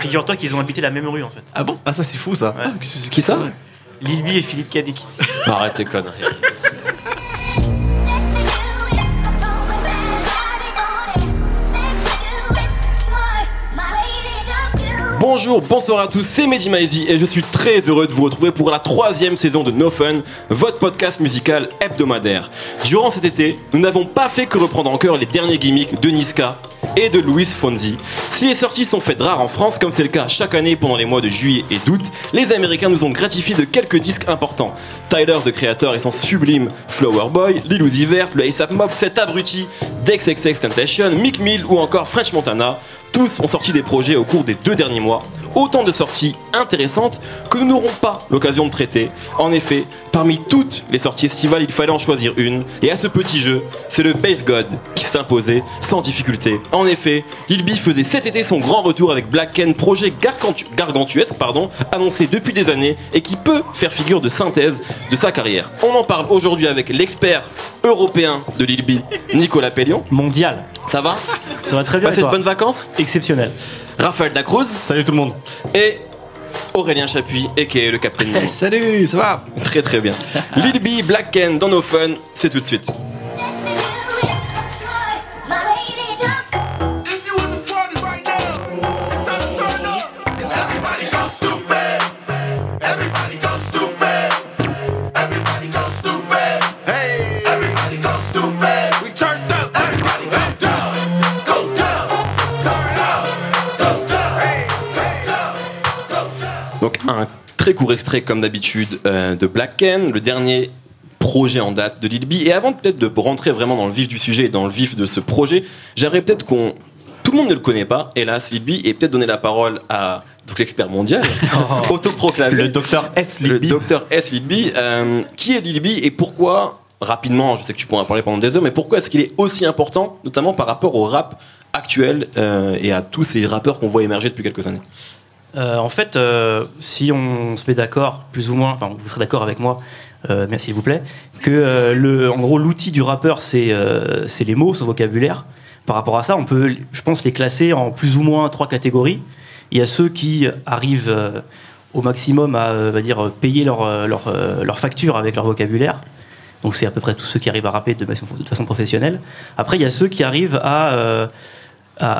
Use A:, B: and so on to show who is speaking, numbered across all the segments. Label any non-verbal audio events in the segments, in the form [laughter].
A: Figure-toi qu'ils ont habité la même rue en fait.
B: Ah bon?
C: Ah, ça, c'est fou, ça.
A: Ouais.
B: Qui ça
A: Lil B et Philippe Cadic.
B: Arrête les conneries. Bonjour, bonsoir à tous, c'est Mehdi Maizy et je suis très heureux de vous retrouver pour la troisième saison de No Fun, votre podcast musical hebdomadaire. Durant cet été, nous n'avons pas fait que reprendre en cœur les derniers gimmicks de Niska et de Louis Fonzi. Si les sorties sont faites rares en France, comme c'est le cas chaque année pendant les mois de juillet et d'août, les Américains nous ont gratifié de quelques disques importants. Tyler, the Creator et son sublime Flower Boy, Lil Uzi Vert, le ASAP Mob, cet abruti, Dex Temptation, Mick Mill ou encore French Montana, tous ont sorti des projets au cours des deux derniers mois. Autant de sorties intéressantes que nous n'aurons pas l'occasion de traiter. En effet, parmi toutes les sorties estivales, il fallait en choisir une. Et à ce petit jeu, c'est le Bass God qui s'est imposé sans difficulté. En effet, Lil B faisait cet été son grand retour avec Black Ken, projet gargantu- gargantuesque, pardon, annoncé depuis des années et qui peut faire figure de synthèse de sa carrière. On en parle aujourd'hui avec l'expert européen de Lil B, Nicolas Pellion.
A: Mondial.
B: Ça va
A: Ça va très bien.
B: Passez de bonnes vacances
A: Exceptionnel.
B: Raphaël Dacruz
C: Salut tout le monde.
B: et Aurélien Chapuis, et le Captain Nemo.
C: Salut, ça va
B: Très très bien. Lil B, Black Ken dans nos fun, c'est tout de suite. Un très court extrait comme d'habitude euh, de Black Ken, le dernier projet en date de Lil B. Et avant peut-être de rentrer vraiment dans le vif du sujet et dans le vif de ce projet, j'aimerais peut-être qu'on... Tout le monde ne le connaît pas, hélas, Lil B, et peut-être donner la parole à donc l'expert mondial, [laughs] autoproclamé,
C: Le docteur S.
B: le
C: Lilby.
B: docteur S. Lil B. Euh, qui est Lil B et pourquoi, rapidement, je sais que tu pourras en parler pendant des heures, mais pourquoi est-ce qu'il est aussi important, notamment par rapport au rap actuel euh, et à tous ces rappeurs qu'on voit émerger depuis quelques années?
A: Euh, en fait, euh, si on se met d'accord, plus ou moins, enfin vous serez d'accord avec moi, euh, merci s'il vous plaît, que euh, le, en gros l'outil du rappeur c'est euh, c'est les mots, son vocabulaire. Par rapport à ça, on peut, je pense, les classer en plus ou moins trois catégories. Il y a ceux qui arrivent euh, au maximum à, va dire, payer leur, leur, leur facture avec leur vocabulaire. Donc c'est à peu près tous ceux qui arrivent à rapper de façon, de façon professionnelle. Après, il y a ceux qui arrivent à, à,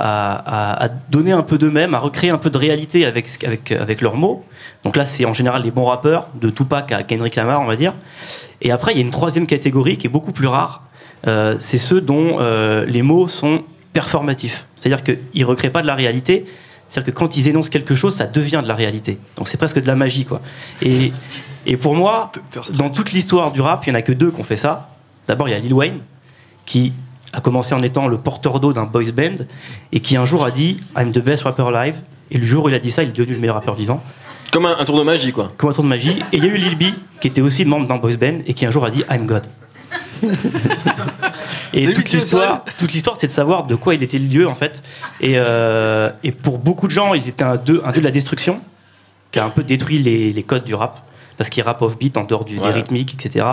A: à- à donner un peu d'eux-mêmes, à recréer un peu de réalité avec, avec, avec leurs mots. Donc là, c'est en général les bons rappeurs, de Tupac à Kendrick Lamar, on va dire. Et après, il y a une troisième catégorie qui est beaucoup plus rare. Euh, c'est ceux dont euh, les mots sont performatifs. C'est-à-dire qu'ils ne recréent pas de la réalité. C'est-à-dire que quand ils énoncent quelque chose, ça devient de la réalité. Donc c'est presque de la magie, quoi. Et, et pour moi, dans toute l'histoire du rap, il n'y en a que deux qui ont fait ça. D'abord, il y a Lil Wayne, qui a commencé en étant le porteur d'eau d'un boys band, et qui un jour a dit I'm the best rapper alive. Et le jour où il a dit ça, il est devenu le meilleur rappeur vivant.
B: Comme un, un tour de magie, quoi.
A: Comme un tour de magie. Et il y a eu Lil B, qui était aussi membre d'un boys band, et qui un jour a dit I'm God. [laughs] et toute l'histoire, toute l'histoire, c'est de savoir de quoi il était le dieu en fait. Et, euh, et pour beaucoup de gens, il était un dieu, un dieu de la destruction, qui a un peu détruit les, les codes du rap. Parce qu'il rappe off-beat en dehors du, des rythmiques, etc.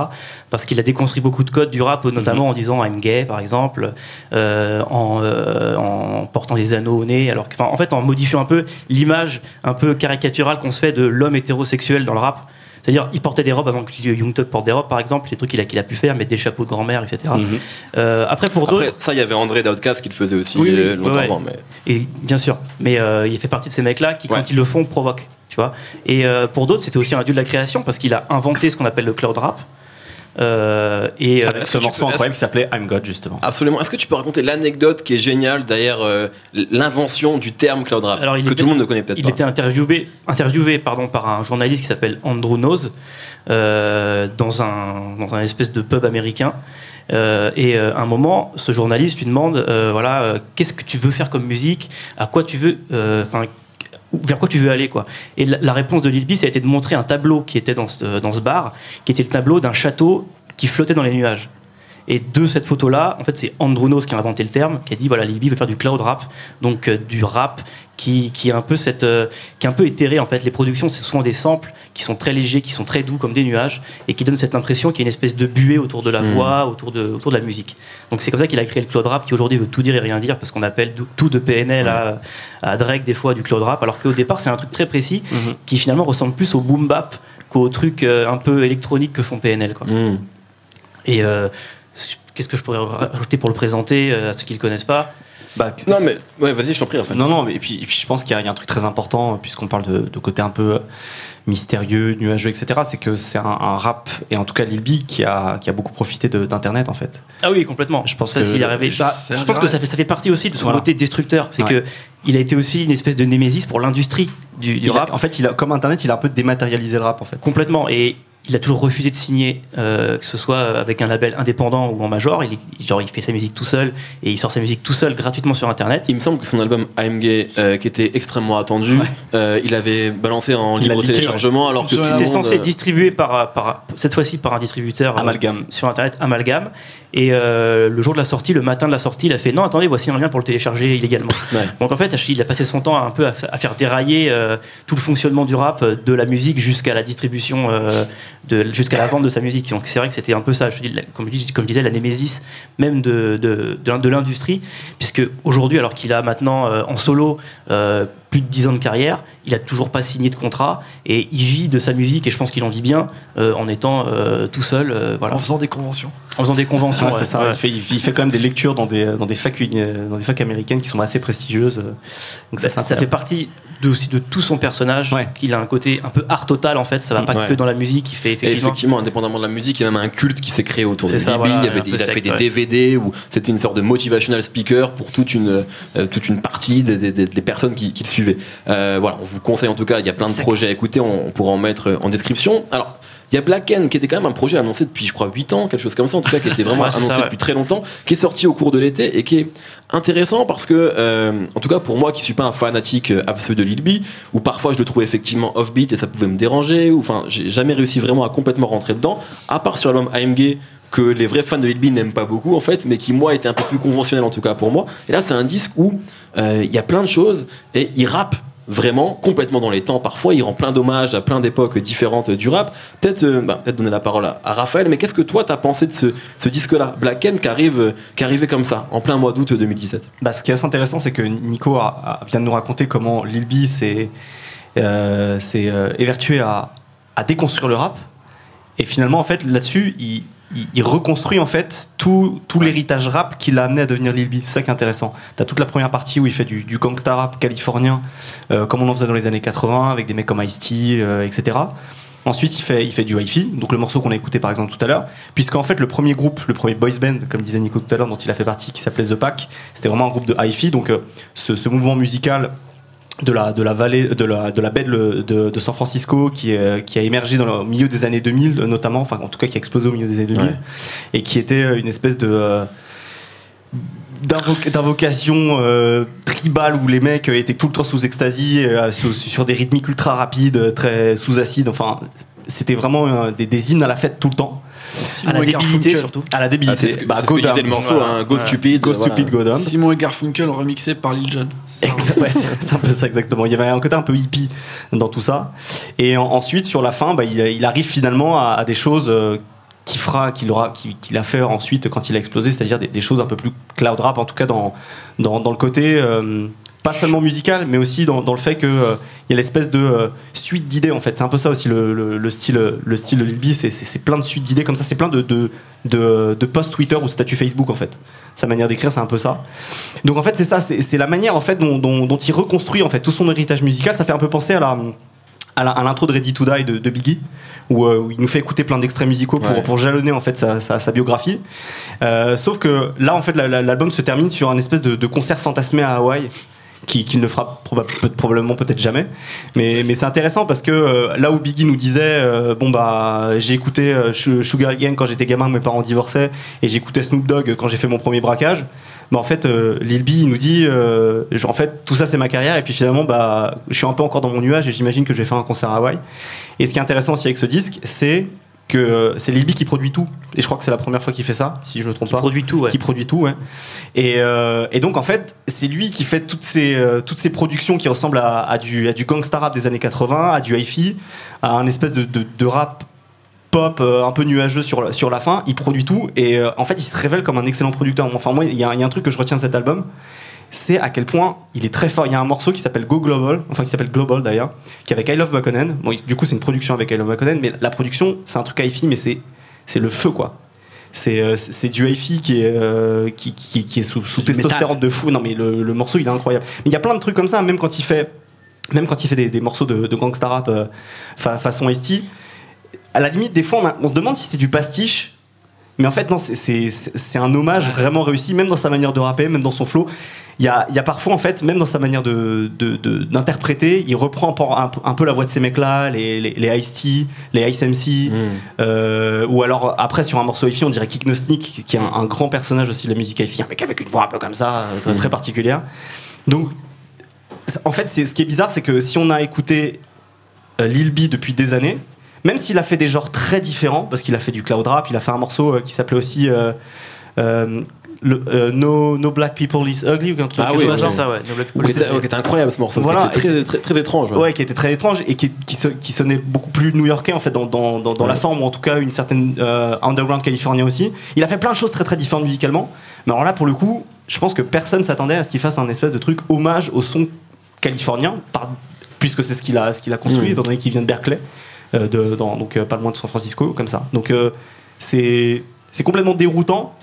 A: Parce qu'il a déconstruit beaucoup de codes du rap, notamment en disant I'm gay, par exemple, euh, en, euh, en portant des anneaux au nez. Alors que, en fait, en modifiant un peu l'image un peu caricaturale qu'on se fait de l'homme hétérosexuel dans le rap. C'est-à-dire, il portait des robes avant que Young Thug porte des robes, par exemple. C'est des trucs qu'il a, qu'il a pu faire, mettre des chapeaux de grand-mère, etc.
B: Mhm.
A: Euh, après, pour d'autres.
B: Ça, il y avait André d'Outcast qui le faisait aussi
A: Oui, oui,
B: euh, longtemps
A: ouais.
B: avant. Mais...
A: Et bien sûr, mais euh, il fait partie de ces mecs-là qui,
B: Ouais.
A: quand ils le font, provoquent. Tu vois et euh, pour d'autres, c'était aussi un dieu de la création parce qu'il a inventé ce qu'on appelle le cloud rap. Euh, et euh,
C: Avec ce
B: tu
C: morceau
B: peux-
C: incroyable qui s'appelait I'm God, justement.
B: Absolument. Est-ce que tu peux raconter l'anecdote qui est géniale derrière euh, l'invention du terme cloud rap
A: Alors, il
B: que
A: était-
B: tout le monde ne connaît peut-être
A: il
B: pas
A: était interviewé, interviewé pardon, par un journaliste qui s'appelle Andrew Nose euh, dans, un, dans un espèce de pub américain. Euh, et euh, à un moment, ce journaliste lui demande euh, voilà, euh, qu'est-ce que tu veux faire comme musique? À quoi tu veux euh, enfin, vers quoi tu veux aller Et la, réponse de Lil B, ça a été de montrer un tableau qui était dans ce bar, qui était le tableau d'un château qui flottait dans les nuages. Et de cette photo-là, en fait, c'est Androunos qui a inventé le terme, qui a dit voilà, Lil B veut faire du cloud rap, donc euh, du rap qui, qui est un peu cette, euh, qui est un peu éthéré en fait. Les productions, c'est souvent des samples qui sont très légers, qui sont très doux comme des nuages, et qui donnent cette impression qu'il y a une espèce de buée autour de la
B: Mhm.
A: voix, autour de, autour de la musique. Donc c'est comme ça qu'il a créé le cloud rap, qui aujourd'hui veut tout dire et rien dire, parce qu'on appelle tout de PNL à, à Drake des fois du cloud rap, alors qu'au départ c'est un truc très précis
C: Mhm.
A: qui finalement ressemble plus au boom bap qu'au truc euh, un peu électronique que font PNL. Quoi.
B: Hmm.
A: Et qu'est-ce que je pourrais rajouter pour le présenter euh, à ceux qui le connaissent pas?
C: Bah,
B: Non, mais ouais, vas-y, je t'en prie en fait.
C: Non, non, mais et puis, et puis je pense qu'il y, a- il y a un truc très important, euh, puisqu'on parle de, de côté un peu euh, mystérieux, nuageux, etc. C'est que c'est un, un rap, et en tout cas Lil B, qui a, qui a beaucoup profité d'Internet, en fait.
A: Ah oui, complètement.
C: Je pense
A: ça,
C: que-
A: arrivé.
C: je-
A: Bah, je pense ça fait, ça fait partie aussi de son
C: Voilà.
A: côté destructeur. C'est
C: Ouais.
A: que il a été aussi une espèce de némésis pour l'industrie du, du
C: Il a-
A: rap.
C: en fait, il a, comme Internet, il a un peu dématérialisé le rap, en fait.
A: Complètement. Et il a toujours refusé de signer, euh, que ce soit avec un label indépendant ou en major. Il, genre, il fait sa musique tout seul et il sort sa musique tout seul gratuitement sur Internet.
B: Il me semble que son album I'm Gay, euh, qui était extrêmement attendu,
A: Ouais.
B: euh, il avait balancé en libre téléchargement, alors que
A: C'était
B: monde,
A: censé être distribué par, par, cette fois-ci par un distributeur euh,
C: Amalgame.
A: sur Internet, Amalgame. Et euh, le jour de la sortie, le matin de la sortie, il a fait non, attendez, voici un lien pour le télécharger illégalement.
B: Ouais.
A: Donc en fait, il a passé son temps un peu à, fa- à faire dérailler euh, tout le fonctionnement du rap, euh, de la musique jusqu'à la distribution, euh, jusqu'à la vente de sa musique. Donc c'est vrai que c'était un peu ça, je dis, la- comme, je dis- comme je disais, la némésis même de, de, de, de l'industrie, puisque aujourd'hui, alors qu'il a maintenant en solo plus de 10 ans de carrière, il a toujours pas signé de contrat et il vit de sa musique et je pense qu'il en vit bien euh, en étant euh, tout seul, euh, voilà,
D: En faisant des conventions.
A: en faisant des conventions.
C: Ouais,
A: ouais.
C: c'est ça.
A: Ouais.
C: Il, fait, il fait- il fait quand même des lectures dans des, dans des, facs, dans des facs américaines qui sont assez prestigieuses. Donc ça,
A: Ça,
C: c'est
A: ça fait partie de, aussi de tout son personnage.
C: Ouais.
A: qu'il a un côté un peu art total en fait. Ça va pas
B: Ouais.
A: que dans la musique. Il fait effectivement.
B: effectivement, indépendamment de la musique, il y a même un culte qui s'est créé autour de
A: ça, voilà,
B: il, avait il a fait des
A: ouais.
B: DVD où c'était une sorte de motivational speaker pour toute une, euh, toute une partie des, des- des- des personnes qui, qui le Euh, voilà, on vous conseille en tout cas, il y a plein de projets à écouter, on, on pourra en mettre euh, en description. Alors, il y a Black N qui était quand même un projet annoncé depuis, je crois, 8 ans, quelque chose comme ça, en tout cas, qui était [laughs] vraiment
A: Ouais,
B: annoncé
A: ça, ouais.
B: depuis très longtemps, qui est sorti au cours de l'été et qui est intéressant parce que, euh, en tout cas, pour moi qui suis pas un fanatique absolu de Lil B, où parfois je le trouvais effectivement offbeat et ça pouvait me déranger, ou enfin, j'ai jamais réussi vraiment à complètement rentrer dedans, à part sur l'album AMG que les vrais fans de B n'aiment pas beaucoup en fait, mais qui moi était un peu plus conventionnel en tout cas pour moi. Et là, c'est un disque où euh, il y a plein de choses et il rappe vraiment complètement dans les temps. Parfois, il rend plein d'hommages à plein d'époques différentes du rap. Peut-être, euh, bah, peut-être donner la parole à, Raphaël. Mais qu'est-ce que toi t'as pensé de ce, ce disque-là, Black N, qui arrive, euh, qui arrivait comme ça, en plein mois d'août 2017
C: Bah, ce qui est assez intéressant, c'est que Nico vient de nous raconter comment Lil B s'est évertué à, à déconstruire le rap. Et finalement, en fait, là-dessus, il, il- il reconstruit en fait tout, tout l'héritage rap qui l'a amené à devenir Lil B. C'est ça qui est intéressant. T'as toute la première partie où il fait du, du gangsta rap californien, euh, comme on en faisait dans les années 80, avec des mecs comme Ice-T, euh, etc. Ensuite, il fait, il fait du hi-fi, donc le morceau qu'on a écouté par exemple tout à l'heure, puisqu'en fait, le premier groupe, le premier boys band, comme disait Nico tout à l'heure, dont il a fait partie, qui s'appelait The Pack, c'était vraiment un groupe de hi-fi, donc euh, ce, ce mouvement musical de la, de la vallée, de la, de la baie de, de- de San Francisco qui, est- qui a émergé dans le au milieu des années 2000, notamment, enfin en tout cas qui a explosé au milieu des années 2000,
B: Ouais.
C: et qui était euh, une espèce de. euh, d'invoc- d'invocation euh, tribale où les mecs euh, étaient tout le temps sous ecstasy, euh, sous- sur des rythmiques ultra rapides, euh, très sous acide. Enfin, c'était vraiment euh, des, des hymnes à la fête tout le temps,
A: à la débilité surtout.
C: à la
B: Ah,
C: débilité.
B: C'est ce que,
C: bah,
B: c'est ce
C: go
B: le morceau, hein, Go
A: Ouais.
B: Stupid.
C: Go
B: voilà.
C: stupid, go.
D: Simon et Garfunkel remixé par Lil Jon. [laughs]
C: Ouais, c'est un peu ça exactement. Il y avait un côté un peu hippie dans tout ça. Et en- ensuite, sur la fin, bah, il, arrive finalement à, des choses euh, qui fera, qu'il aura, qui- qu'il a fait ensuite quand il a explosé, c'est-à-dire des, des choses un peu plus cloud rap, en tout cas dans dans, dans le côté euh, pas seulement musical, mais aussi dans, dans le fait que euh, y a l'espèce de euh, suite d'idées en fait. C'est un peu ça aussi le, le- le style le style de Lil B, c'est- plein de suites d'idées comme ça, c'est plein de de, de, de posts Twitter ou statut Facebook en fait. Sa manière d'écrire, c'est un peu ça. Donc en fait, c'est ça, c'est la manière en fait dont, dont- dont il reconstruit en fait tout son héritage musical. Ça fait un peu penser à la l'intro de Ready to Die de, de Biggie, où, euh, où il nous fait écouter plein d'extraits musicaux pour,
B: Ouais.
C: pour jalonner en fait sa, sa- sa biographie. Euh, sauf que là, en fait, la- la- l'album se termine sur un espèce de, de concert fantasmé à Hawaï. Qui, ne fera probablement peut-être jamais. Mais, mais c'est intéressant parce que euh, là où Biggie nous disait euh, bon bah j'ai écouté euh, Sugar Gang quand j'étais gamin mes parents divorçaient et j'écoutais Snoop Dogg quand j'ai fait mon premier braquage bah en fait euh, Lil B il nous dit euh, je- en fait tout ça c'est ma carrière et puis finalement bah je suis un peu encore dans mon nuage et j'imagine que je vais faire un concert à Hawaï. Et ce qui est intéressant aussi avec ce disque c'est que euh, c'est Lil B qui produit tout. Et je crois que c'est la première fois qu'il fait ça, si je me trompe
A: Qui
C: pas.
A: produit tout, ouais.
C: Qui produit tout, ouais. Et, euh, et donc en fait, c'est lui qui fait toutes ces, euh, toutes ces productions qui ressemblent à, à du, à du gangsta rap des années 80, à du hi-fi, à un espèce de, de, de rap pop euh, un peu nuageux sur, la- sur la fin. Il produit tout et en fait, il se révèle comme un excellent producteur. Enfin, moi, il y, y a un truc que je retiens de cet album, c'est à quel point il est très fort. Il y a un morceau qui s'appelle Go Global, enfin qui s'appelle Global d'ailleurs, qui est avec I Love Makonnen. Bon, du coup, c'est une production avec I Love Makonnen, mais la production, c'est un truc hi-fi, mais c'est c'est le feu quoi. C'est euh, c'est du hi-fi qui est euh, qui, qui, qui est sous, sous testostérone de fou. Non mais le, le morceau il est incroyable. Mais il y a plein de trucs comme ça, même quand il fait même quand il fait des, des morceaux de, de gangsta rap euh, fa- façon ST, à la limite des fois on, a- on se demande si c'est du pastiche. Mais en fait non, c'est- un hommage vraiment réussi, même dans sa manière de rapper, même dans son flow. Il y a, il y a parfois en fait, même dans sa manière de de- de- d'interpréter, il reprend un, peu- un peu la voix de ces mecs-là, les, les, les Ice-T, les Ice MC.
B: Mm.
C: Euh, ou alors après sur un morceau hi-fi on dirait Kick No Sneak qui est un, un grand personnage aussi de la musique hi-fi un mec avec une voix un peu comme ça très, très particulière donc en fait ce qui est bizarre c'est que si on a écouté euh, Lil B depuis des années même s'il a fait des genres très différents parce qu'il a fait du cloud rap il a fait un morceau euh, qui s'appelait aussi euh, euh, le- euh, no, no Black People is Ugly ou
B: Ah
C: quelque
B: oui,
C: chose genre.
A: ça, ouais. No Black People
B: t'es incroyable ce morceau.
C: Voilà,
B: qui était très, très, très étrange. ouais.
C: Ouais, qui était très étrange et qui, qui, se- qui sonnait beaucoup plus new-yorkais en fait dans, dans, dans, dans la forme ou en tout cas une certaine euh, underground californien aussi. Il a fait plein de choses très très différentes musicalement. Mais alors là pour le coup, je pense que personne s'attendait à ce qu'il fasse un espèce de truc hommage au son californien par- puisque c'est ce qu'il a ce qu'il a construit
B: Mm.
C: étant donné qu'il vient de Berkeley, de, dans- donc euh, pas loin de San Francisco comme ça. Donc euh, c'est c'est complètement déroutant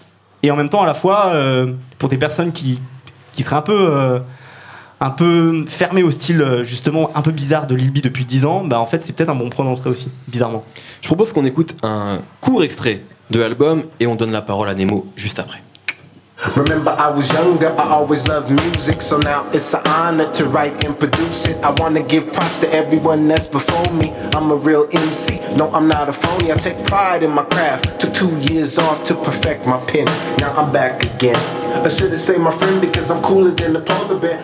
C: et en même temps à la fois euh, pour des personnes qui qui seraient un peu euh, un peu fermé au style euh, justement un peu bizarre de Lil B depuis 10 ans, bah en fait c'est peut-être un bon point d'entrée aussi, bizarrement.
B: Je propose qu'on écoute un court extrait de l'album et on donne la parole à Nemo juste après.
E: Remember, I was younger, I always loved music, so now it's an honor to write and produce it. I wanna give props to everyone that's before me. I'm a real MC, no, I'm not a phony. I take pride in my craft. Took two years off to perfect my pen. Now I'm back again. I should have say my friend because I'm cooler than the polar bear.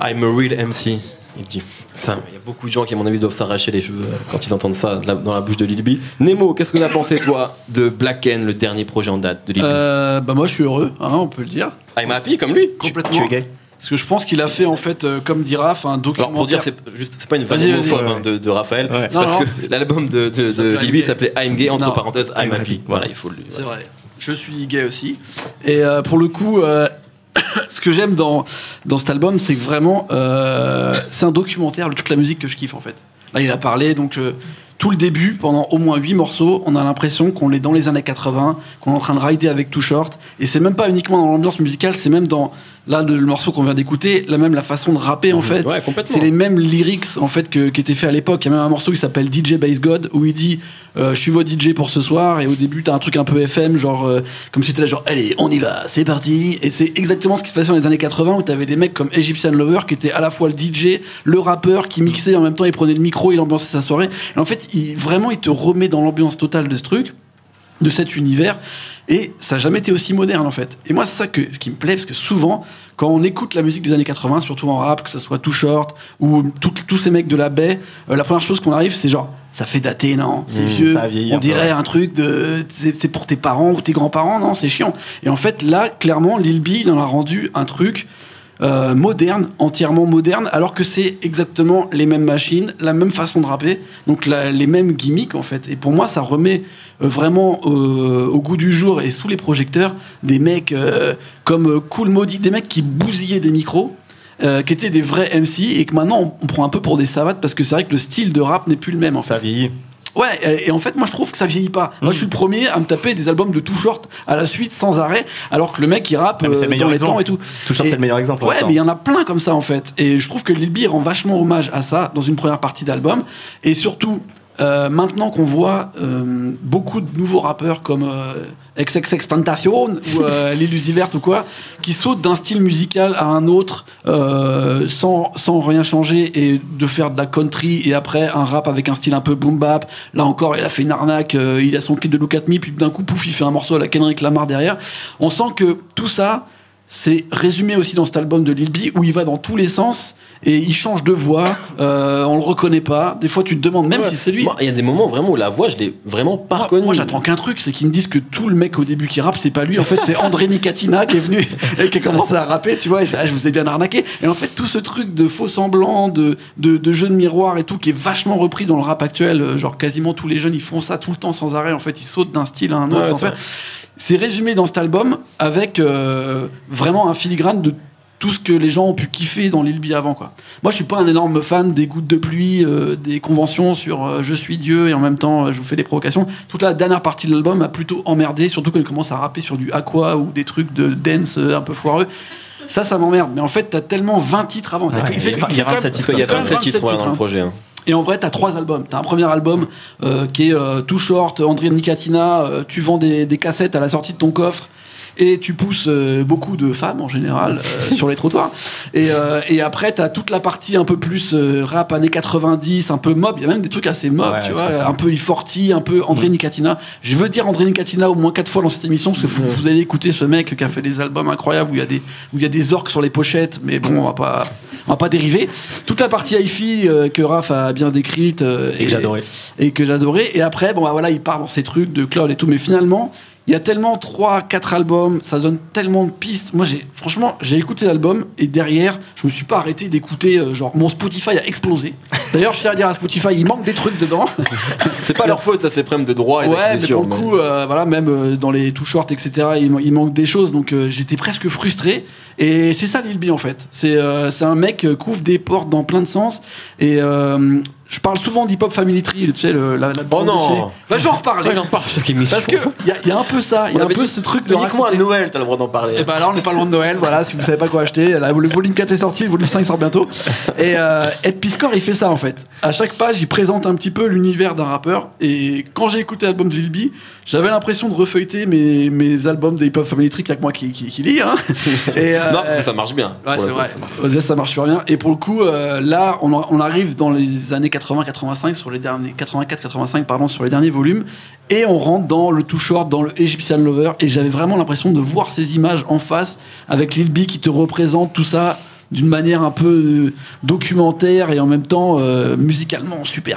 B: I'm a real MC. Il dit. Ça, il y a beaucoup de gens qui, à mon avis, doivent s'arracher les cheveux euh, quand ils entendent ça dans la bouche de Lil B. Nemo, qu'est-ce que tu as pensé, toi, de Black N, le dernier projet en date de Lil B
D: Euh, bah moi je suis heureux, hein, on peut le dire.
B: I'm happy comme lui.
D: Complètement.
C: Tu es gay?
D: Parce que je pense qu'il a fait en fait, euh, comme dit Raph, un
B: Alors
D: documentaire.
B: pour dire, c'est juste, c'est pas une vanne homophobe hein, de, de Raphaël,
C: Ouais.
B: c'est
D: Non,
B: parce
D: non.
B: que c'est- l'album de, de, de s'appelait I'm Gay entre
D: Non.
B: parenthèses I'm,
C: I'm
B: Happy.
C: Happy.
B: Voilà, il faut le.
D: C'est vrai. Je suis gay aussi. Et euh, pour le coup, euh, [coughs] ce que j'aime dans, dans cet album, c'est que vraiment, euh, c'est un documentaire de toute la musique que je kiffe en fait. Là, il a parlé, donc euh, tout le début, pendant au moins 8 morceaux, on a l'impression qu'on est dans les années 80, qu'on est en train de rider avec Too Short. Et c'est même pas uniquement dans l'ambiance musicale, c'est même dans, là, le morceau qu'on vient d'écouter, là même la façon de rapper en fait.
B: Ouais.
D: C'est les mêmes lyrics en fait que, qui étaient faits à l'époque. Il y a même un morceau qui s'appelle DJ Bass God où il dit euh, je suis votre DJ pour ce soir et au début t'as un truc un peu FM genre euh, comme si t'étais là genre allez on y va c'est parti et c'est exactement ce qui se passait dans les années 80 où t'avais des mecs comme Egyptian Lover qui étaient à la fois le DJ le rappeur qui mixait en même temps il prenait le micro il ambiançait sa soirée et en fait il, vraiment il te remet dans l'ambiance totale de ce truc de cet univers et ça n'a jamais été aussi moderne en fait. Et moi c'est ça que, ce qui me plaît parce que souvent quand on écoute la musique des années 80, surtout en rap, que ce soit Too Short ou tout- tous ces mecs de la baie, euh, la première chose qu'on arrive c'est genre ça fait dater non, c'est
C: Mmh,
D: vieux, on dirait un truc de c'est pour tes parents ou tes grands-parents non? C'est chiant. Et en fait là clairement Lil B il en a rendu un truc euh, moderne, entièrement moderne, alors que c'est exactement les mêmes machines, la même façon de rapper, donc la- les mêmes gimmicks en fait. Et pour moi, ça remet euh, vraiment euh, au goût du jour et sous les projecteurs des mecs euh, comme euh, Cool Maudit, des mecs qui bousillaient des micros. euh, qui étaient des vrais MC et que maintenant on, on prend un peu pour des savates parce que c'est vrai que le style de rap n'est plus le même en fait.
C: Ça vieillit.
D: Ouais, et en fait, moi je trouve que ça vieillit pas. Moi je suis le premier à me taper des albums de Too Short à la suite sans arrêt, alors que le mec il rappe
C: Ah,
D: euh, dans les temps et tout.
C: Short,
D: Et-
C: c'est le meilleur exemple.
D: Ouais, mais il y en a plein comme ça en fait. Et je trouve que Lil B rend vachement hommage à ça dans une première partie d'album. Et surtout, euh, maintenant qu'on voit euh, beaucoup de nouveaux rappeurs comme euh, XXX Tentation ou euh, [laughs] Lil Uzi Vert ou quoi, qui sautent d'un style musical à un autre euh, sans, sans rien changer et de faire de la country et après un rap avec un style un peu boom bap. Là encore, il a fait une arnaque, euh, il a son clip de Look At Me, puis d'un coup, pouf, il fait un morceau à la Kendrick Lamar derrière. On sent que tout ça, c'est résumé aussi dans cet album de Lil B où il va dans tous les sens et il change de voix, euh, on le reconnaît pas. Des fois, tu te demandes même
F: Ouais.
D: si c'est lui.
F: Il y a des moments vraiment où la voix, je l'ai vraiment pas reconnue.
D: moi, j'attends qu'un truc, c'est qu'ils me disent que tout le mec au début qui rappe, c'est pas lui. En fait, c'est André Nicatina qui est venu [laughs] et qui a commencé à rapper, tu vois. Et je, ah, je vous ai bien arnaqué. Et en fait, tout ce truc de faux semblant, de, de, de jeu de miroir et tout, qui est vachement repris dans le rap actuel. euh, Genre, quasiment tous les jeunes, ils font ça tout le temps sans arrêt. En fait, ils sautent d'un style à un autre
F: Ouais,
D: sans
F: c'est
D: faire.
F: vrai.
D: C'est résumé dans cet album avec euh, vraiment un filigrane de tout ce que les gens ont pu kiffer dans Lil B avant quoi. Moi je suis pas un énorme fan des gouttes de pluie, euh, des conventions sur euh, je suis Dieu et en même temps euh, je vous fais des provocations. Toute la dernière partie de l'album m'a plutôt emmerdé, surtout quand il commence à rapper sur du aqua ou des trucs de dance un peu foireux. Ça, ça m'emmerde. Mais en fait, t'as tellement 20 titres avant.
C: Ouais,
D: il fait,
C: il y a-
D: il
C: il y a
D: fait quand même-
C: 27
F: Parce qu'il y a
D: il fait quand même
F: 27 titres ouais, dans
D: hein.
F: le projet. hein.
D: Et en vrai, t'as trois albums. T'as un premier album euh, qui est euh, tout short, André Nicatina, euh, tu vends des, des cassettes à la sortie de ton coffre. Et tu pousses euh, beaucoup de femmes en général euh, [laughs] sur les trottoirs. Et, euh, et après, t'as toute la partie un peu plus euh, rap années 90, un peu mob. Il y a même des trucs assez mob,
C: Ouais,
D: tu vois, un peu Iforti, un peu André Nicatina. Je veux dire André Nicatina au moins quatre fois dans cette émission parce que vous, vous allez écouter ce mec qui a fait des albums incroyables où il y a des où il y a des orques sur les pochettes. Mais bon, on va pas on va pas dériver. Toute la partie hi-fi euh, que Raph a bien décrite euh,
C: Et que j'adorais.
D: et que j'adorais. Et après, bon, bah, voilà, il part dans ces trucs de cloud et tout. Mais finalement, il y a tellement 3, 4 albums, ça donne tellement de pistes. Moi, j'ai, franchement, j'ai écouté l'album et derrière, je me suis pas arrêté d'écouter. euh, genre, mon Spotify a explosé. D'ailleurs, je tiens à dire à Spotify, il manque des trucs dedans. [laughs]
F: C'est pas leur faute, ça c'est problème de droit et
D: Ouais, mais pour le coup, euh, voilà, même euh, dans les tout short, etc., il, man- il manque des choses. Donc, euh, j'étais presque frustré. Et c'est ça Lil B en fait. C'est euh, c'est un mec euh, qui ouvre des portes dans plein de sens. Et euh, je parle souvent d'Hip Hop Family Tree, tu sais, le, la, la bande
F: non.
D: Bah, je vais en reparler.
F: Ouais, il en parle chaque émission.
D: Parce que il y, a- y a un peu ça, il y a un peu ce truc de
F: Uniquement à. Noël, t'as le droit d'en parler.
D: Et bah là, on n'est pas loin de Noël, voilà, si vous savez pas quoi acheter. Là, le volume 4 est sorti, le volume 5 sort bientôt. Et euh, Ed Piscor, il fait ça en fait. À chaque page, il présente un petit peu l'univers d'un rappeur. Et quand j'ai écouté l'album de Lil B, j'avais l'impression de refeuilleter mes, mes albums des Hip Hop Family Tree, qu'il y a que moi qui, qui, qui lis. Hein. [laughs] Et, euh,
F: non, parce que ça marche bien.
D: Ouais, c'est
F: coup,
D: vrai.
F: ça marche.
D: Ça marche super bien. Et pour le coup, euh, là, on, on arrive dans les années 80-85 sur les derniers 84-85 pardon sur les derniers volumes, et on rentre dans le Too Short, dans le Egyptian Lover. Et j'avais vraiment l'impression de voir ces images en face avec Lil B qui te représente tout ça d'une manière un peu euh, documentaire et en même temps euh, musicalement super.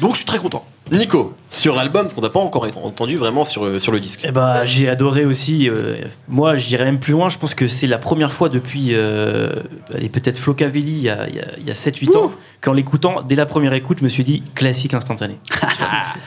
D: Donc je suis très content.
F: Nico, sur l'album, parce qu'on t'a pas encore entendu vraiment sur, le- sur le disque.
A: Eh bah, j'ai adoré aussi. euh, moi, j'irais même plus loin. Je pense que c'est la première fois depuis, euh, allez, peut-être Flo Cavelli, il y a, il y a- il y a 7-8 ans, qu'en l'écoutant, dès la première écoute, je me suis dit classique instantané. [laughs]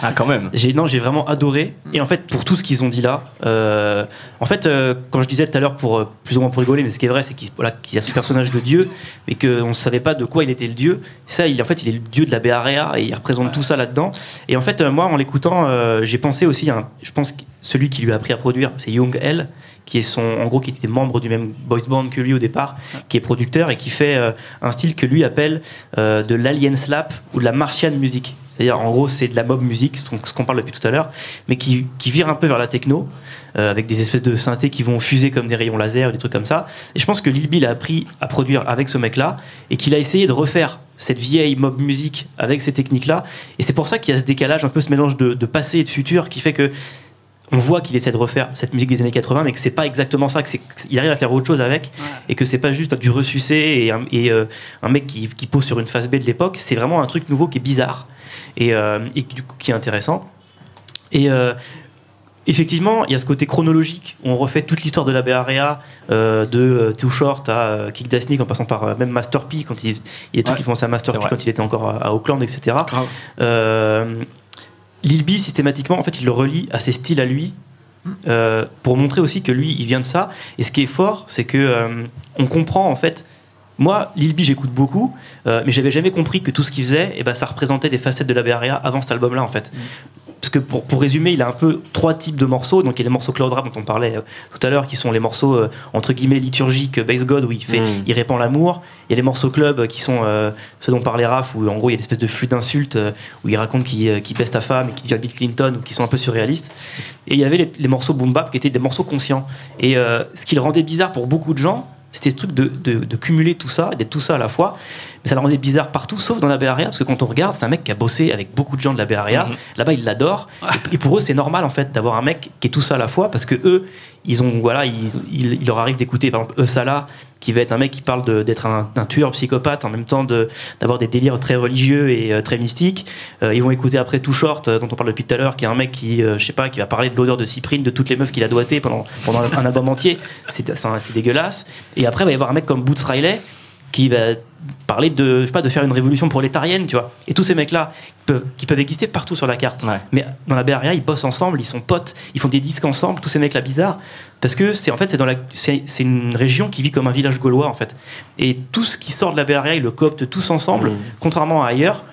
C: Ah, quand même.
A: J'ai non, j'ai vraiment adoré. Et en fait, pour tout ce qu'ils ont dit là, euh, en fait, euh, quand je disais tout à l'heure pour euh, plus ou moins pour rigoler, mais ce qui est vrai, c'est qu'il voilà, qu'il y a ce personnage de Dieu, mais qu'on ne savait pas de quoi il était le Dieu. Ça, il en fait, il est le Dieu de la Béarea et il représente tout ça là-dedans. Et en fait, euh, moi, en l'écoutant, euh, j'ai pensé aussi, à un- je pense que celui qui lui a appris à produire, c'est Young L, qui est son, en gros, qui était membre du même boys band que lui au départ, qui est producteur et qui fait euh, un style que lui appelle de l'alien slap ou de la martian music. C'est-à-dire, en gros, c'est de la mob qu'on ce qu'on parle depuis tout à l'heure, mais qui, qui vire un peu vers la techno, euh, avec des espèces de synthés qui vont fuser comme des rayons laser, des trucs comme ça. Et je pense que Lil Bill a appris à produire avec ce mec-là, et qu'il a essayé de refaire cette vieille mob music avec ces techniques-là. Et c'est pour ça qu'il y a ce décalage, un peu ce mélange de, de passé et de futur, qui fait que on voit qu'il essaie de refaire cette musique des années 80, mais que c'est pas exactement ça, que c'est il arrive à faire autre chose avec, et que c'est pas juste du ressucé et, un, et, euh, un mec qui, qui pose sur une phase B de l'époque, c'est vraiment un truc nouveau qui est bizarre et, euh, et qui, du coup qui est intéressant. Et euh, effectivement, il y a ce côté chronologique où on refait toute l'histoire de la Bay Area, euh, de euh, Too Short à euh, Kick Dasnik en passant par euh, même Master P quand il, il y a des trucs
D: Ouais,
A: qui font à Master P
C: vrai.
A: quand il était encore à, à Auckland, etc. Euh, Lil B, systématiquement, en fait, il le relie à ses styles à lui. euh, pour montrer aussi que lui, il vient de ça. Et ce qui est fort, c'est que on comprend en fait. Moi, Lil B, j'écoute beaucoup, euh, mais j'avais jamais compris que tout ce qu'il faisait, et ben, ça représentait des facettes de la Bay Area avant cet album-là, en fait. Parce que pour, pour résumer, il a un peu trois types de morceaux. Donc il y a les morceaux cloud rap dont on parlait euh, tout à l'heure, qui sont les morceaux euh, entre guillemets liturgiques, Bass God, où il fait,
F: Mm.
A: il répand l'amour. Il y a les morceaux club qui sont ceux dont parlait Raph, où en gros il y a une espèce de flux d'insultes, où il raconte qu'il baisse ta femme et qu'il devient Bill Clinton, ou qui sont un peu surréalistes. Et il y avait les, les morceaux boom bap qui étaient des morceaux conscients. Et ce qui le rendait bizarre pour beaucoup de gens, c'était ce truc de, cumuler tout ça, d'être tout ça à la fois. Ça le rendait bizarre partout, sauf dans la Bay Area, parce que quand on regarde, c'est un mec qui a bossé avec beaucoup de gens de la Bay Area.
C: Mhm.
A: Là-bas, ils l'adorent. Et, et pour eux, c'est normal, en fait, d'avoir un mec qui est tout ça à la fois, parce que eux, ils ont voilà, ils, il, il leur arrive d'écouter par exemple Eusala, qui va être un mec qui parle d'être un, un tueur psychopathe en même temps de d'avoir des délires très religieux et euh, très mystiques. Euh, ils vont écouter après Too Short, euh, dont on parle depuis tout à l'heure, qui est un mec qui, je sais pas, qui va parler de l'odeur de cyprine de toutes les meufs qu'il a doigtées pendant pendant un album entier. C'est dégueulasse. Et après, il va y avoir un mec comme Boots Riley qui va parler de, je sais pas, de faire une révolution prolétarienne, tu vois. Et tous ces mecs-là peuvent, qui peuvent exister partout sur la carte.
C: Ouais.
A: Mais dans la Area, ils bossent ensemble, ils sont potes, ils font des disques ensemble, tous ces mecs-là bizarres. Parce que c'est en fait, c'est dans la, c'est c'est une région qui vit comme un village gaulois en fait. Et tout ce qui sort de la Area, ils le cooptent tous ensemble,
F: Mhm.
A: contrairement à ailleurs.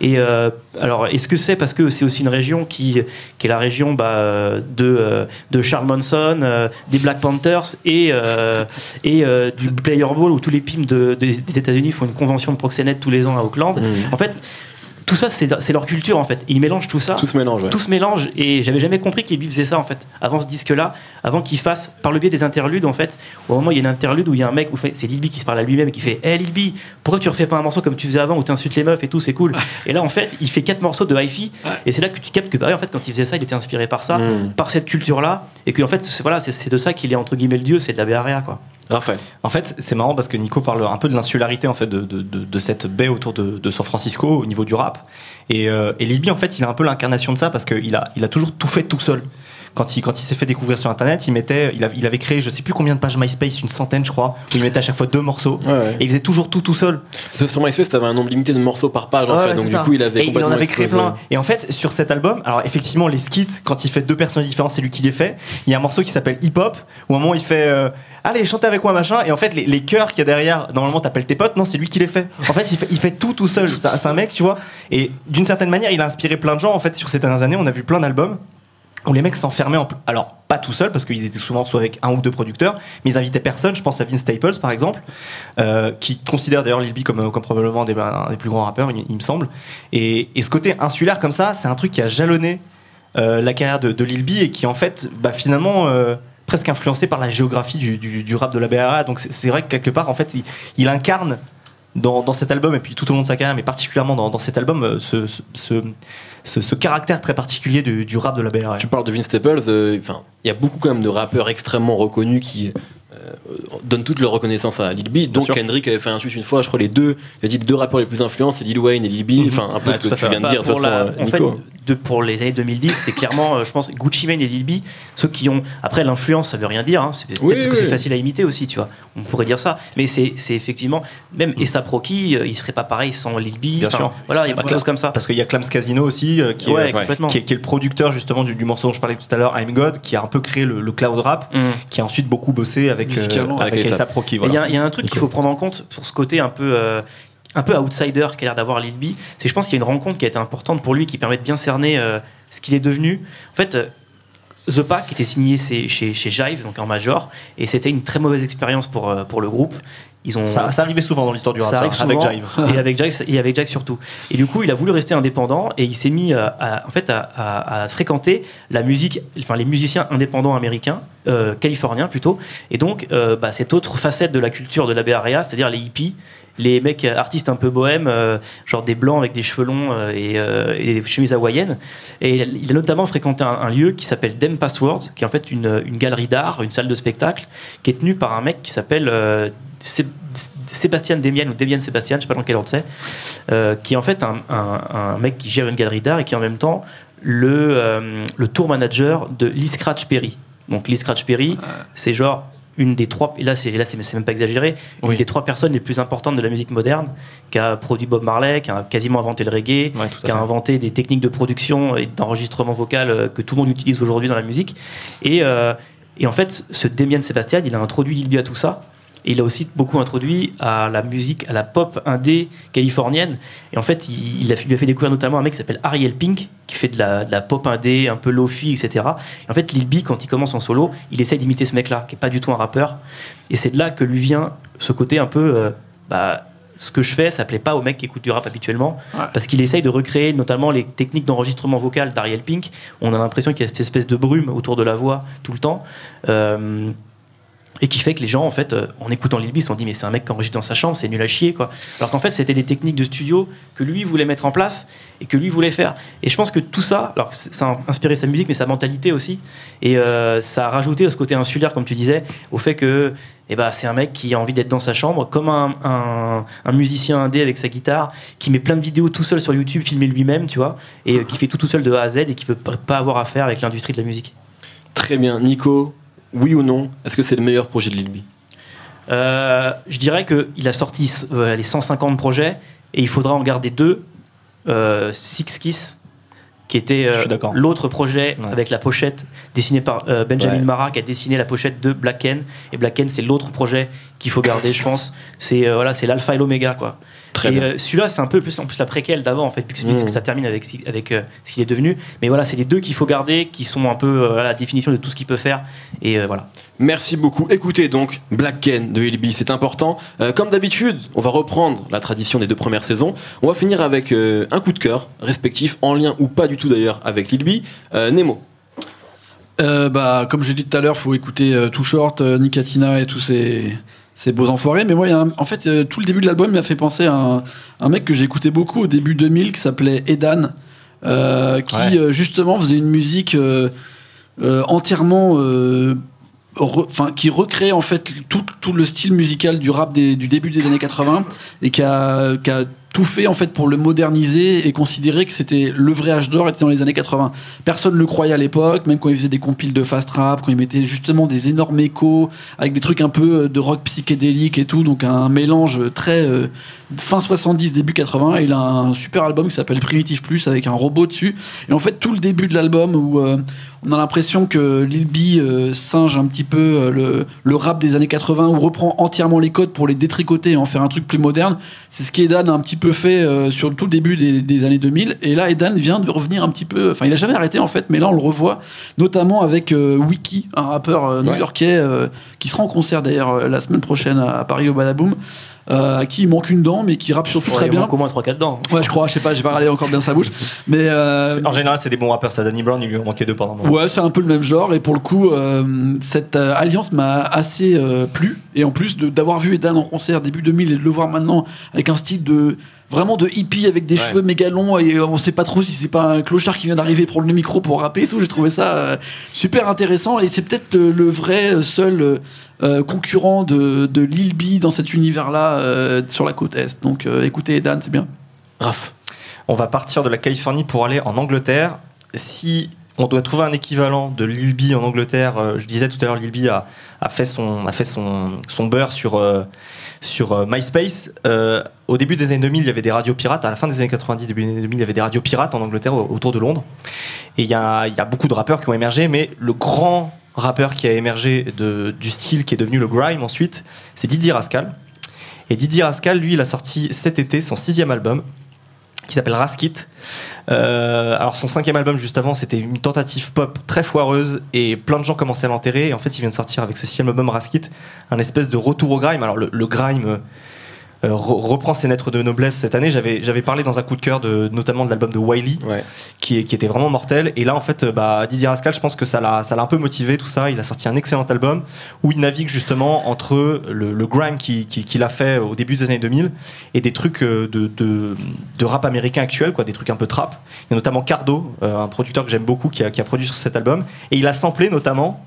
A: Et euh, alors, est-ce que c'est parce que c'est aussi une région qui, qui est la région bah, de, euh, de Charles Manson, euh, des Black Panthers et, euh, et euh, du Player Ball où tous les pimes de- des- des États-Unis font une convention de proxénètes tous les ans à Auckland.
F: Mhm.
A: En fait, tout ça, c'est c'est leur culture en fait. Ils mélangent tout ça.
F: Tout se mélange, ouais.
A: tout se mélange. Et j'avais jamais compris qu'ils faisaient ça en fait avant ce disque là avant qu'il fasse par le biais des interludes en fait au moment où il y a une interlude où il y a un mec où c'est Lil B qui se parle à lui-même et qui fait Hé Lil B pourquoi tu refais pas un morceau comme tu faisais avant où t'insultes les meufs et tout c'est cool. Et là en fait il fait quatre morceaux de hi-fi. Et c'est là que tu captes que bah en fait quand il faisait ça il était inspiré par ça
F: Mhm.
A: par cette culture là et que en fait c'est voilà de ça qu'il est entre guillemets le dieu c'est de la Area quoi
C: En fait, c'est marrant parce que Nico parle un peu de l'insularité en fait de, de, de- de cette baie autour de, San Francisco au niveau du rap. Et, euh, et B, en fait, il a un peu l'incarnation de ça parce qu'il a, il a toujours tout fait tout seul. Quand il, quand il s'est fait découvrir sur Internet, il mettait, il, a- il avait créé, je sais plus combien de pages MySpace, une centaine, je crois, où il mettait à chaque fois deux morceaux.
F: Ouais, ouais.
C: Et il faisait toujours tout tout seul.
F: Sauf sur MySpace, t'avais un nombre limité de morceaux par page, en fait. Donc, du
C: ça.
F: coup, il avait
C: Et il en avait créé plein. Et en fait, sur cet album, alors effectivement, les skits, quand il fait deux personnages différents, c'est lui qui les fait. Il y a un morceau qui s'appelle Hip Hop, où à un moment il fait euh, Allez, chantez avec moi, machin. Et en fait, les, les chœurs qu'il y a derrière, normalement, t'appelles tes potes. Non, c'est lui qui les fait. En fait, il fait, il fait tout tout seul. C'est un mec, tu vois. Et d'une certaine manière, il a inspiré plein de gens. En fait, sur ces dernières années, on a vu plein d'albums où les mecs s'enfermaient en alors pas tout seuls parce qu'ils étaient souvent soit avec un ou deux producteurs mais ils invitaient personne. Je pense à Vince Staples par exemple euh, qui considère d'ailleurs Lil B comme, comme probablement des, un des plus grands rappeurs il, me semble. Et, ce côté insulaire comme ça c'est un truc qui a jalonné euh, la carrière de, Lil B et qui en fait bah, finalement euh, presque influencé par la géographie du, rap de la BRA donc c'est vrai que quelque part en fait il, incarne dans, cet album et puis tout au long de sa carrière mais particulièrement dans, cet album euh, ce, ce- ce caractère très particulier du, du rap de la BRA
F: Tu parles de Vince Staples, euh, enfin, il y a beaucoup quand même de rappeurs extrêmement reconnus qui euh, donnent toute leur reconnaissance à Lil B. Donc. Kendrick avait fait un tweet une fois, je crois les deux, il a dit les deux rappeurs les plus influents, c'est Lil Wayne et Lil B.
C: Mhm.
F: Enfin, un peu
C: Ouais,
F: ce que tu viens de
A: Bah,
F: dire,
A: la-
F: façon,
A: en fait,
F: Nico.
A: De, pour les années 2010, c'est clairement, euh, je pense, Gucci Mane et Lil B, ceux qui ont. Après, l'influence, ça veut rien dire. Hein, c'est peut-être
F: Oui,
A: que
F: oui.
A: c'est facile à imiter aussi, tu vois. On pourrait dire ça. Mais c'est c'est effectivement. Même Essa Proki, euh, il serait pas pareil sans Lil B.
C: Bien sûr.
A: Voilà, il y a beaucoup de choses comme ça.
C: Parce qu'il y a Clams Casino aussi, euh, qui, est,
A: Ouais,
C: qui, est, qui est le producteur justement du, du morceau dont je parlais tout à l'heure, I'm God, qui a un peu créé le, le cloud rap,
A: Mm.
C: qui a ensuite beaucoup bossé avec, euh, avec
F: avec.
A: Et Il y,
C: Voilà.
A: a- il y a un truc qu'il faut prendre en compte sur ce côté un peu, euh, un peu outsider qu'a l'air d'avoir Lil B. C'est je pense qu'il y a une rencontre qui a été importante pour lui qui permet de bien cerner euh, ce qu'il est devenu. En fait, euh, The Pack était signé chez, chez, chez Jive, donc en major, et c'était une très mauvaise expérience pour, euh, pour le groupe. Ils ont,
C: Ça, ça arrivait souvent dans l'histoire du rap,
A: ça arrive
C: ça, avec Jive.
A: et avec Jack et avec Jack surtout. Et du coup, il a voulu rester indépendant et il s'est mis à, à- en fait à, à- à fréquenter la musique, enfin les musiciens indépendants américains, californiens plutôt. Et donc, bah, cette autre facette de la culture de la Bay Area, c'est-à-dire les hippies. Les mecs artistes un peu bohèmes, euh, genre des blancs avec des cheveux longs euh, et, euh, et des chemises hawaïennes. Et il a- notamment fréquenté un, un lieu qui s'appelle Dem Passwords, qui est en fait une, une galerie d'art, une salle de spectacle, qui est tenue par un mec qui s'appelle Sé- Sébastien Demian ou Demian Sébastien, je sais pas dans quel ordre c'est, qui est en fait un, un- un mec qui gère une galerie d'art et qui est en même temps le, le tour manager de Lee Scratch Perry. Donc Lee Scratch Perry, c'est genre une des trois, et là c'est là c'est même pas exagéré, une des trois personnes les plus importantes de la musique moderne, qui a produit Bob Marley, qui a quasiment inventé le reggae,
C: Ouais,
A: qui a
C: fait.
A: inventé des techniques de production et d'enregistrement vocal euh, que tout le monde utilise aujourd'hui dans la musique. Et, euh, et en fait, ce Damien Sébastien, il a introduit Lil B à tout ça. Et il a aussi beaucoup introduit à la musique, à la pop indé californienne. Et en fait, il, il a, lui a fait découvrir notamment un mec qui s'appelle Ariel Pink, qui fait de la, de la pop indé, un peu lofi, etc. Et en fait, Lil B, quand il commence en solo, il essaye d'imiter ce mec-là, qui est pas du tout un rappeur. Et c'est de là que lui vient ce côté un peu, euh, bah, ce que je fais, ça plaît pas aux mecs qui écoutent du rap habituellement,
D: Ouais.
A: parce qu'il essaye de recréer notamment les techniques d'enregistrement vocal d'Ariel Pink. On a l'impression qu'il y a cette espèce de brume autour de la voix tout le temps. Euh, et qui fait que les gens en fait euh, en écoutant Lil se sont dit mais c'est un mec qui enregistre dans sa chambre c'est nul à chier quoi. Alors qu'en fait c'était des techniques de studio que lui voulait mettre en place et que lui voulait faire. Et je pense que tout ça alors ça a inspiré sa musique mais sa mentalité aussi et euh, ça a rajouté à ce côté insulaire comme tu disais au fait que eh ben, c'est un mec qui a envie d'être dans sa chambre comme un, musicien indé avec sa guitare qui met plein de vidéos tout seul sur YouTube filmé lui-même tu vois et euh, qui fait tout tout seul de A à Z et qui veut pas avoir affaire avec l'industrie de la musique.
F: Très bien. Nico, oui ou non Est-ce que c'est le meilleur projet de Lil B?
A: Euh, je dirais qu'il a sorti euh, les 150 projets et il faudra en garder deux. Euh, Six Kiss, qui était euh, l'autre projet
C: Ouais.
A: avec la pochette dessinée par euh, Benjamin
F: Ouais.
A: Mara, qui a dessiné la pochette de Black Ken. Et Black Ken, c'est l'autre projet qu'il faut garder, je pense. C'est euh, voilà, c'est l'alpha et l'oméga, quoi.
F: Très
A: et
F: bien.
A: euh, celui-là, c'est un peu plus en plus la préquelle d'avant, en fait, puisque,
F: Mmh.
A: puisque ça termine avec, avec euh, ce qu'il est devenu. Mais voilà, c'est les deux qu'il faut garder, qui sont un peu euh, la définition de tout ce qu'il peut faire. Et euh, voilà.
F: Merci beaucoup. Écoutez donc Black Ken de Lil B, c'est important. Euh, comme d'habitude, on va reprendre la tradition des deux premières saisons. On va finir avec euh, un coup de cœur respectif, en lien ou pas du tout d'ailleurs avec. Euh, Nemo.
D: Euh, bah, comme j'ai dit tout à l'heure, faut écouter euh, Too Short, euh, Nicatina et tous ces, ces beaux enfoirés. Mais moi, en fait, euh, tout le début de l'album m'a fait penser à un, un mec que j'ai écouté beaucoup au début 2000 qui s'appelait Edan, euh, qui
C: Ouais.
D: euh, justement faisait une musique euh, euh, entièrement. euh, re- Enfin, qui recrée en fait tout, tout le style musical du rap des- du début des années 80 et qui a, qui a fait en fait pour le moderniser et considérer que c'était le vrai âge d'or était dans les années 80. Personne ne le croyait à l'époque, même quand il faisait des compiles de fast rap, quand il mettait justement des énormes échos avec des trucs un peu euh, de rock psychédélique et tout, donc un mélange très euh, fin 70 début 80. Il a un super album qui s'appelle Primitive Plus avec un robot dessus. Et en fait tout le début de l'album où euh, on a l'impression que Lil B euh, singe un petit peu euh, le, le rap des années 80 ou reprend entièrement les codes pour les détricoter et en faire un truc plus moderne. C'est ce qu'Edan a un petit peu fait euh, sur tout le début des, des années 2000. Et là, Edan vient de revenir un petit peu. Enfin, il a jamais arrêté en fait, mais là on le revoit, notamment avec Wiki, un rappeur new-yorkais qui sera en concert d'ailleurs la semaine prochaine à, à Paris au Badaboom. Euh, à qui il manque une dent, mais qui rappe surtout très
A: il
D: bien.
A: manque au moins 3-4 dents.
D: Ouais, je crois, je sais pas, j'ai pas regardé encore bien sa bouche. Mais euh,
C: En général, c'est des bons rappeurs. Ça, Danny Brown, il lui en manquait deux pendant un moment.
D: Ouais, c'est un peu le même genre et pour le coup, euh, cette euh, alliance m'a assez euh, plu et en plus de- d'avoir vu Edan en concert début 2000 et de le voir maintenant avec un style de vraiment de hippie avec des cheveux méga longs et on sait pas trop si c'est pas un clochard qui vient d'arriver prendre le micro pour rapper et tout. J'ai trouvé ça super intéressant et c'est peut-être le vrai seul euh, concurrent de, de Lil B dans cet univers-là euh, sur la côte est. Donc euh, écoutez Edan, c'est bien.
F: Raph.
C: On va partir de la Californie pour aller en Angleterre. Si on doit trouver un équivalent de Lil B en Angleterre, je disais tout à l'heure, Lil B a, fait son, beurre sur, MySpace. Au début des années 2000, il y avait des radios pirates. À la fin des années 90, début des années 2000, il y avait des radios pirates en Angleterre au- autour de Londres. Et il y a beaucoup de rappeurs qui ont émergé, mais le grand rappeur qui a émergé de, du style qui est devenu le grime ensuite, c'est Didier Rascal. Et Didier Rascal, lui, il a sorti cet été son sixième album qui s'appelle Raskit. Euh, alors son cinquième album juste avant, c'était une tentative pop très foireuse et plein de gens commençaient à l'enterrer. Et en fait, il vient de sortir avec ce sixième album Raskit un espèce de retour au grime. Alors le, grime re- reprend ses lettres de noblesse cette année. J'avais j'avais parlé dans un coup de cœur de notamment de l'album de Wiley
F: Ouais.
C: qui, qui était vraiment mortel. Et là, en fait, euh, bah, Didier Rascal, je pense que ça l'a, ça l'a un peu motivé, tout ça. Il a sorti un excellent album où il navigue justement entre le, le grime qui- qui- qu'il a fait au début des années 2000 et des trucs euh, de, de, de rap américain actuel, quoi, des trucs un peu trap. Il y a notamment Cardo, euh, un producteur que j'aime beaucoup, qui a, qui a produit sur cet album. Et il a samplé notamment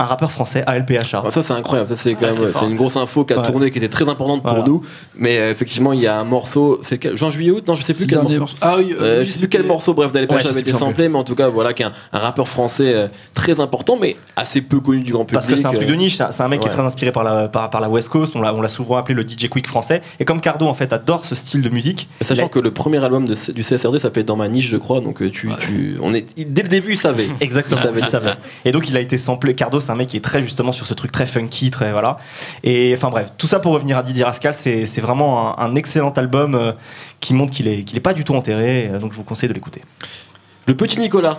C: un rappeur français, ALPHA.
F: Alors ça c'est incroyable, ça c'est quand
C: Ah,
F: même
C: c'est
F: une grosse info qui a
C: Ouais.
F: tourné, qui était très importante pour
C: Voilà.
F: nous. Mais euh, effectivement il y a un morceau, c'est quel- juin juillet août? Non je sais plus quel morceau.
D: Ah oui,
F: Euh,
D: oui,
F: je sais plus quel morceau, bref, d'Alep
C: Ouais, je
F: avait été samplé, mais en tout cas, voilà, qu'un un rappeur français euh, très important, mais assez peu connu du grand public.
C: Parce que c'est un truc
F: euh,
C: de niche, c'est un- mec qui est très inspiré par la, par, par la West Coast, on l'a, on l'a souvent appelé le DJ Quick français. Et comme Cardo en fait adore ce style de musique,
F: Sachant que le premier album de, du CSRD s'appelait Dans ma niche, je crois, donc euh, tu, tu, on est, dès le début, il savait. [laughs]
C: Exactement,
F: Il savait.
C: il savait. Et donc il a été samplé. Cardo, c'est un mec qui est très justement sur ce truc très funky, très voilà. Et enfin bref, tout ça pour revenir à Didier Rascal, c'est vraiment un, un excellent album euh, qui montre qu'il est qu'il est pas du tout enterré. euh, Donc je vous conseille de l'écouter.
F: Le petit Nicolas.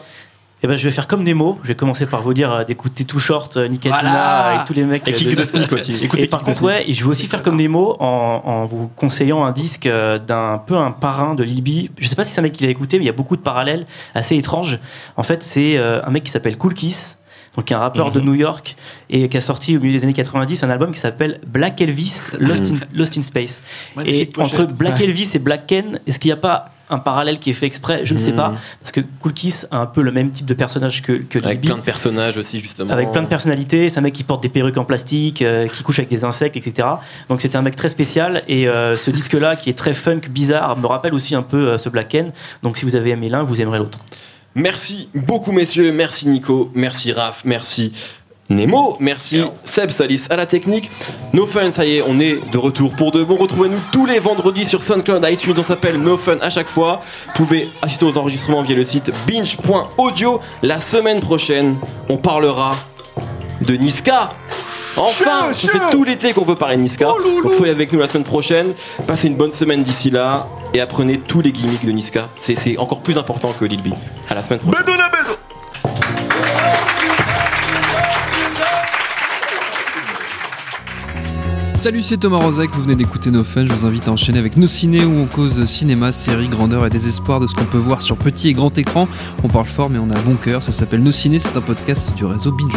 A: Et ben je vais faire comme Nemo. Je vais commencer par vous dire euh, d'écouter Too Short, euh, Nicatina,
D: Voilà.
A: avec tous les mecs.
C: Et Kick de Sneak aussi. [laughs] Écoutez
A: et par contre, ouais, et je vais aussi faire comme Nemo en, en vous conseillant un disque euh, d'un peu un parrain de Lil B. Je sais pas si c'est un mec qui l'a écouté, mais il y a beaucoup de parallèles assez étranges. En fait, c'est un mec qui s'appelle Cool Kiss. Donc qui est un rappeur de New York et qui a sorti au milieu des années 90 un album qui s'appelle Black Elvis Lost in, Lost in Space. Et entre. Black Elvis et Black Ken, est-ce qu'il n'y a pas un parallèle qui est fait exprès? Je ne sais
B: Mhm.
A: pas, parce que Cool Kiss a un peu le même type de personnage que, que
B: Avec plein de personnages aussi, justement.
A: Avec plein de personnalités, c'est un mec qui porte des perruques en plastique, euh, qui couche avec des insectes, etc. Donc c'était un mec très spécial et euh, ce [laughs] disque-là qui est très funk, bizarre, me rappelle aussi un peu euh, ce Black Ken. Donc si vous avez aimé l'un, vous aimerez l'autre.
B: Merci beaucoup, messieurs. Merci, Nico. Merci, Raph. Merci. Nemo, merci Seb Salis à la technique. No Fun, ça y est, on est de retour pour de bon. Retrouvez-nous tous les vendredis sur SoundCloud, iTunes, on s'appelle No Fun à chaque fois. Vous pouvez assister aux enregistrements via le site binge.audio. La semaine prochaine, on parlera de Niska. Enfin, ça fait tout l'été qu'on veut parler de Niska. Donc soyez avec nous la semaine prochaine. Passez une bonne semaine d'ici là et apprenez tous les gimmicks de Niska. C'est- encore plus important que Lil B. À la semaine prochaine.
G: Salut, c'est Thomas Rozek, vous venez d'écouter nos fun. Je vous invite à enchaîner avec nos ciné où on cause cinéma, séries, grandeur et désespoir de ce qu'on peut voir sur petit et grand écran. On parle fort, mais on a bon cœur. Ça s'appelle Nos Ciné, c'est un podcast du réseau Binge